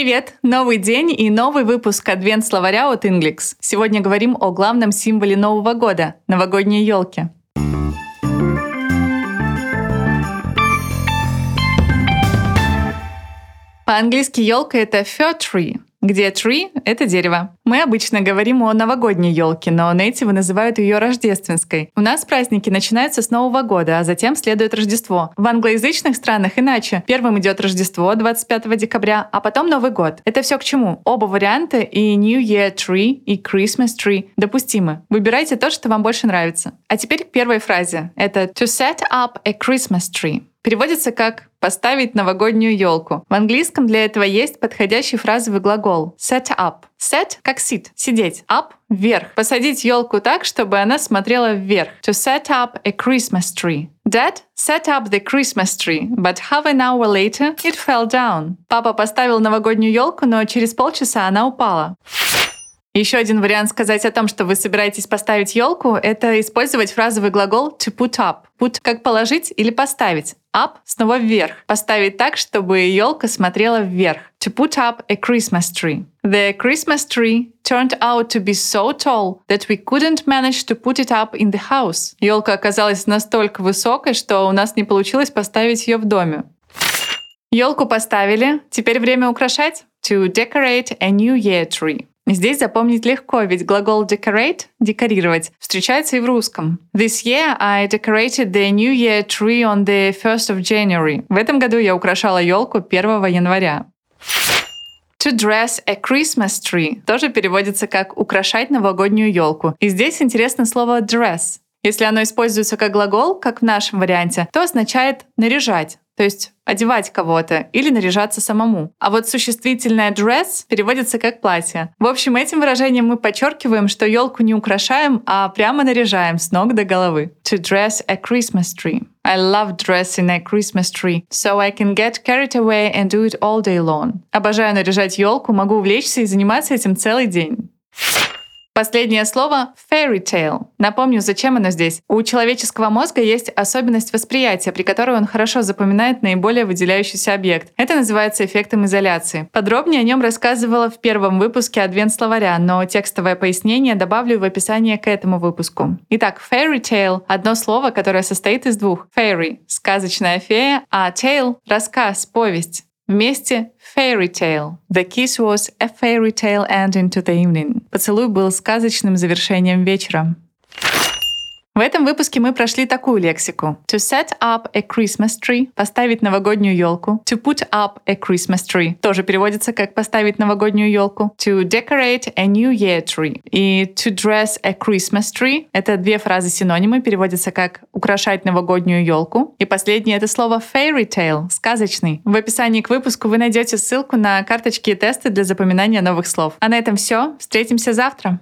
Привет! Новый день и новый выпуск Адвент словаря от Inglix. Сегодня говорим о главном символе Нового года — новогодней елке. По-английски елка — это fir tree, где tree — это дерево. Мы обычно говорим о новогодней елке, но нейтивы называют ее рождественской. У нас праздники начинаются с Нового года, а затем следует Рождество. В англоязычных странах иначе. Первым идет Рождество 25 декабря, а потом Новый год. Это все к чему? Оба варианта и New Year Tree и Christmas Tree допустимы. Выбирайте то, что вам больше нравится. А теперь к первой фразе. Это to set up a Christmas tree. Переводится как «поставить новогоднюю елку». В английском для этого есть подходящий фразовый глагол set up. Set как sit, сидеть. Up — вверх. Посадить елку так, чтобы она смотрела вверх. To set up a Christmas tree. Dad set up the Christmas tree, but half an hour later it fell down. Папа поставил новогоднюю елку, но через полчаса она упала. Еще один вариант сказать о том, что вы собираетесь поставить елку, это использовать фразовый глагол to put up. Put как положить или поставить. Up снова вверх. Поставить так, чтобы елка смотрела вверх. To put up a Christmas tree. The Christmas tree turned out to be so tall that we couldn't manage to put it up in the house. Елка оказалась настолько высокой, что у нас не получилось поставить ее в доме. Елку поставили, теперь время украшать. To decorate a New Year tree. Здесь запомнить легко, ведь глагол decorate — декорировать встречается и в русском. This year I decorated the New Year tree on the 1st of January. В этом году я украшала елку 1 января. To dress a Christmas tree тоже переводится как украшать новогоднюю елку. И здесь интересно слово dress. Если оно используется как глагол, как в нашем варианте, то означает наряжать, то есть одевать кого-то или наряжаться самому. А вот существительное dress переводится как платье. В общем, этим выражением мы подчеркиваем, что елку не украшаем, а прямо наряжаем с ног до головы. To dress a Christmas tree. I love dressing a Christmas tree, so I can get carried away and do it all day long. Обожаю наряжать елку, могу увлечься и заниматься этим целый день. Последнее слово — fairy tale. Напомню, зачем оно здесь. У человеческого мозга есть особенность восприятия, при которой он хорошо запоминает наиболее выделяющийся объект. Это называется эффектом изоляции. Подробнее о нем рассказывала в первом выпуске Адвент словаря, но текстовое пояснение добавлю в описание к этому выпуску. Итак, fairy tale — одно слово, которое состоит из двух. Fairy — сказочная фея, а tale — рассказ, повесть. Вместе fairy tale. The kiss was a fairy tale ending to the evening. Поцелуй был сказочным завершением вечера. В этом выпуске мы прошли такую лексику. To set up a Christmas tree — поставить новогоднюю елку. To put up a Christmas tree — тоже переводится как поставить новогоднюю елку. To decorate a New Year tree. И to dress a Christmas tree — это две фразы-синонимы, переводятся как украшать новогоднюю елку. И последнее — это слово fairy tale — сказочный. В описании к выпуску вы найдете ссылку на карточки и тесты для запоминания новых слов. А на этом все. Встретимся завтра.